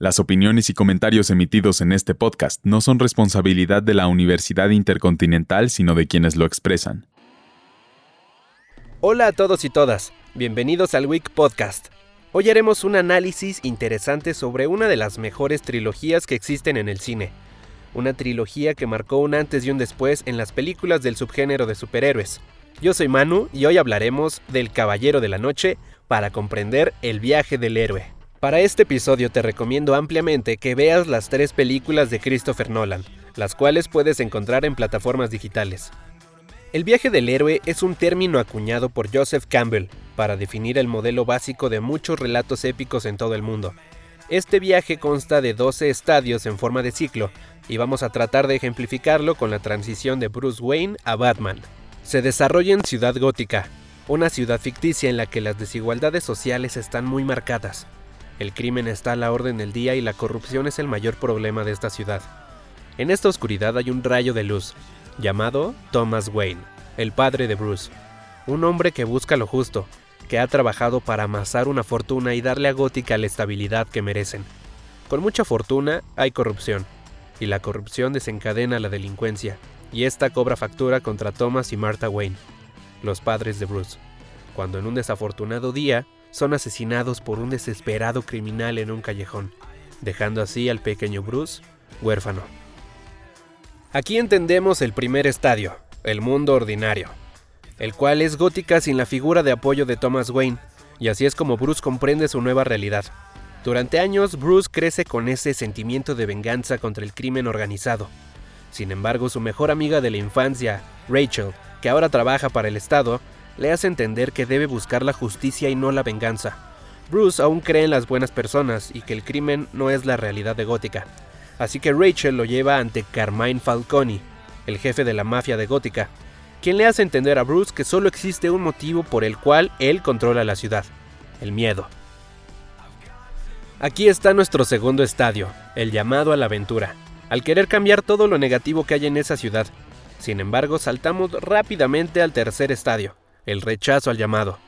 Las opiniones y comentarios emitidos en este podcast no son responsabilidad de la Universidad Intercontinental, sino de quienes lo expresan. Hola a todos y todas, bienvenidos al Week Podcast. Hoy haremos un análisis interesante sobre una de las mejores trilogías que existen en el cine. Una trilogía que marcó un antes y un después en las películas del subgénero de superhéroes. Yo soy Manu y hoy hablaremos del Caballero de la Noche para comprender el viaje del héroe. Para este episodio te recomiendo ampliamente que veas las tres películas de Christopher Nolan, las cuales puedes encontrar en plataformas digitales. El viaje del héroe es un término acuñado por Joseph Campbell para definir el modelo básico de muchos relatos épicos en todo el mundo. Este viaje consta de 12 estadios en forma de ciclo, y vamos a tratar de ejemplificarlo con la transición de Bruce Wayne a Batman. Se desarrolla en Ciudad Gótica, una ciudad ficticia en la que las desigualdades sociales están muy marcadas. El crimen está a la orden del día y la corrupción es el mayor problema de esta ciudad. En esta oscuridad hay un rayo de luz, llamado Thomas Wayne, el padre de Bruce, un hombre que busca lo justo, que ha trabajado para amasar una fortuna y darle a Gótica la estabilidad que merecen. Con mucha fortuna hay corrupción, y la corrupción desencadena la delincuencia, y esta cobra factura contra Thomas y Martha Wayne, los padres de Bruce, cuando en un desafortunado día son asesinados por un desesperado criminal en un callejón, dejando así al pequeño Bruce huérfano. Aquí entendemos el primer estadio, el mundo ordinario, el cual es gótica sin la figura de apoyo de Thomas Wayne, y así es como Bruce comprende su nueva realidad. Durante años, Bruce crece con ese sentimiento de venganza contra el crimen organizado. Sin embargo, su mejor amiga de la infancia, Rachel, que ahora trabaja para el Estado, le hace entender que debe buscar la justicia y no la venganza. Bruce aún cree en las buenas personas y que el crimen no es la realidad de Gótica. Así que Rachel lo lleva ante Carmine Falcone, el jefe de la mafia de Gótica, quien le hace entender a Bruce que solo existe un motivo por el cual él controla la ciudad, el miedo. Aquí está nuestro segundo estadio, el llamado a la aventura, al querer cambiar todo lo negativo que hay en esa ciudad. Sin embargo, saltamos rápidamente al tercer estadio, el rechazo al llamado.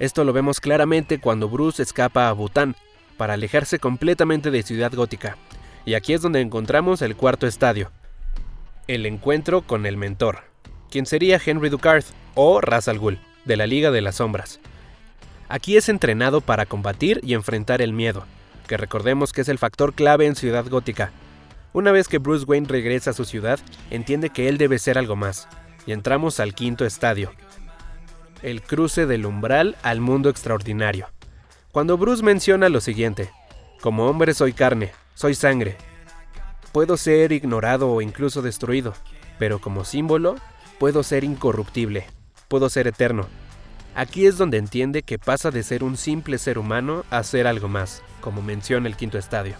Esto lo vemos claramente cuando Bruce escapa a Bután para alejarse completamente de Ciudad Gótica. Y aquí es donde encontramos el cuarto estadio, el encuentro con el mentor, quien sería Henry Ducard o Ra's al Ghul, de la Liga de las Sombras. Aquí es entrenado para combatir y enfrentar el miedo, que recordemos que es el factor clave en Ciudad Gótica. Una vez que Bruce Wayne regresa a su ciudad, entiende que él debe ser algo más, y entramos al quinto estadio, el cruce del umbral al mundo extraordinario. Cuando Bruce menciona lo siguiente, como hombre soy carne, soy sangre. Puedo ser ignorado o incluso destruido, pero como símbolo puedo ser incorruptible, puedo ser eterno. Aquí es donde entiende que pasa de ser un simple ser humano a ser algo más, como menciona el quinto estadio.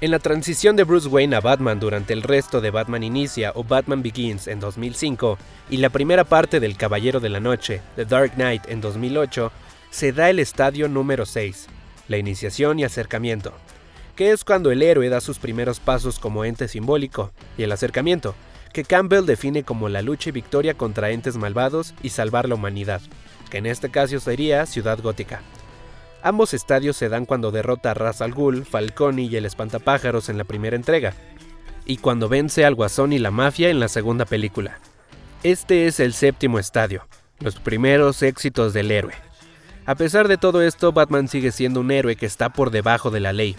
En la transición de Bruce Wayne a Batman durante el resto de Batman Inicia o Batman Begins en 2005 y la primera parte del Caballero de la Noche, The Dark Knight en 2008, se da el estadio número 6, la iniciación y acercamiento, que es cuando el héroe da sus primeros pasos como ente simbólico, y el acercamiento, que Campbell define como la lucha y victoria contra entes malvados y salvar la humanidad, que en este caso sería Ciudad Gótica. Ambos estadios se dan cuando derrota a Ra's al Ghul, Falcone y el Espantapájaros en la primera entrega, y cuando vence al Guasón y la Mafia en la segunda película. Este es el séptimo estadio, los primeros éxitos del héroe. A pesar de todo esto, Batman sigue siendo un héroe que está por debajo de la ley.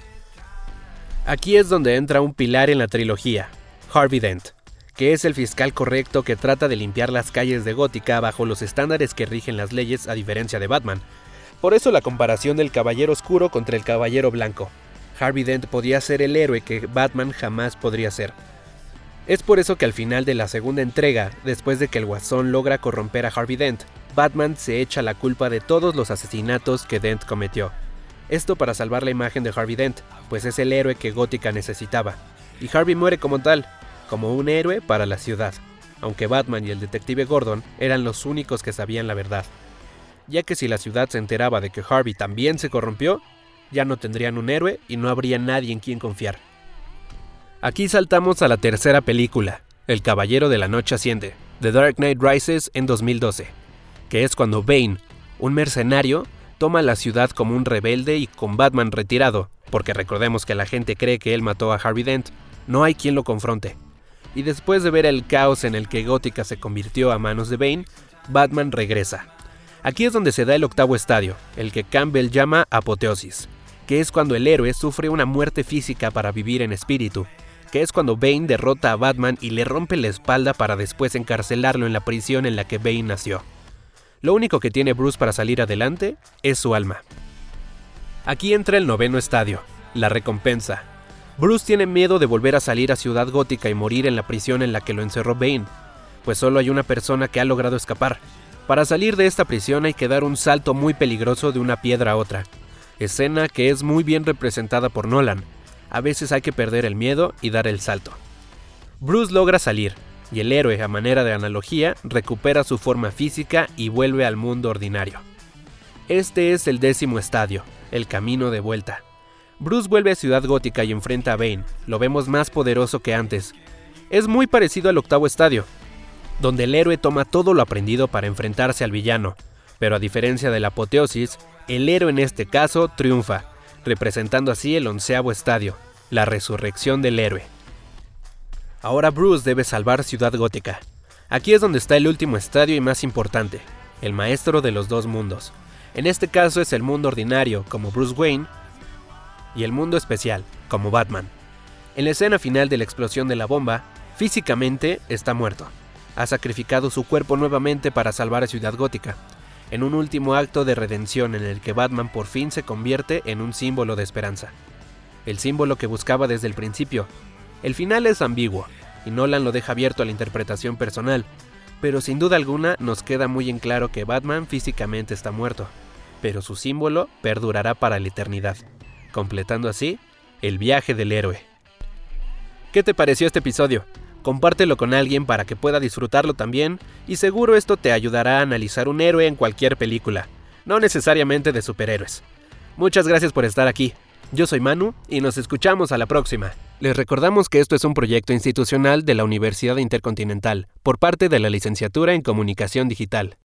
Aquí es donde entra un pilar en la trilogía, Harvey Dent, que es el fiscal correcto que trata de limpiar las calles de Gótica bajo los estándares que rigen las leyes a diferencia de Batman, por eso la comparación del Caballero Oscuro contra el Caballero Blanco. Harvey Dent podía ser el héroe que Batman jamás podría ser. Es por eso que al final de la segunda entrega, después de que el Guasón logra corromper a Harvey Dent, Batman se echa la culpa de todos los asesinatos que Dent cometió. Esto para salvar la imagen de Harvey Dent, pues es el héroe que Gótica necesitaba. Y Harvey muere como tal, como un héroe para la ciudad, aunque Batman y el detective Gordon eran los únicos que sabían la verdad ya que si la ciudad se enteraba de que Harvey también se corrompió, ya no tendrían un héroe y no habría nadie en quien confiar. Aquí saltamos a la tercera película, El Caballero de la Noche Asciende, The Dark Knight Rises en 2012, que es cuando Bane, un mercenario, toma la ciudad como un rebelde y con Batman retirado, porque recordemos que la gente cree que él mató a Harvey Dent, no hay quien lo confronte. Y después de ver el caos en el que Gótica se convirtió a manos de Bane, Batman regresa. Aquí es donde se da el octavo estadio, el que Campbell llama apoteosis, que es cuando el héroe sufre una muerte física para vivir en espíritu, que es cuando Bane derrota a Batman y le rompe la espalda para después encarcelarlo en la prisión en la que Bane nació. Lo único que tiene Bruce para salir adelante es su alma. Aquí entra el noveno estadio, la recompensa. Bruce tiene miedo de volver a salir a Ciudad Gótica y morir en la prisión en la que lo encerró Bane, pues solo hay una persona que ha logrado escapar. Para salir de esta prisión hay que dar un salto muy peligroso de una piedra a otra, escena que es muy bien representada por Nolan. A veces hay que perder el miedo y dar el salto. Bruce logra salir, y el héroe, a manera de analogía, recupera su forma física y vuelve al mundo ordinario. Este es el décimo estadio, el camino de vuelta. Bruce vuelve a Ciudad Gótica y enfrenta a Bane, lo vemos más poderoso que antes. Es muy parecido al octavo estadio, donde el héroe toma todo lo aprendido para enfrentarse al villano, pero a diferencia de la apoteosis, el héroe en este caso triunfa, representando así el onceavo estadio, la resurrección del héroe. Ahora Bruce debe salvar Ciudad Gótica. Aquí es donde está el último estadio y más importante, el maestro de los dos mundos. En este caso es el mundo ordinario, como Bruce Wayne, y el mundo especial, como Batman. En la escena final de la explosión de la bomba, físicamente está muerto. Ha sacrificado su cuerpo nuevamente para salvar a Ciudad Gótica, en un último acto de redención en el que Batman por fin se convierte en un símbolo de esperanza. El símbolo que buscaba desde el principio, el final es ambiguo, y Nolan lo deja abierto a la interpretación personal, pero sin duda alguna nos queda muy en claro que Batman físicamente está muerto, pero su símbolo perdurará para la eternidad, completando así el viaje del héroe. ¿Qué te pareció este episodio? Compártelo con alguien para que pueda disfrutarlo también y seguro esto te ayudará a analizar un héroe en cualquier película, no necesariamente de superhéroes. Muchas gracias por estar aquí. Yo soy Manu y nos escuchamos a la próxima. Les recordamos que esto es un proyecto institucional de la Universidad Intercontinental, por parte de la Licenciatura en Comunicación Digital.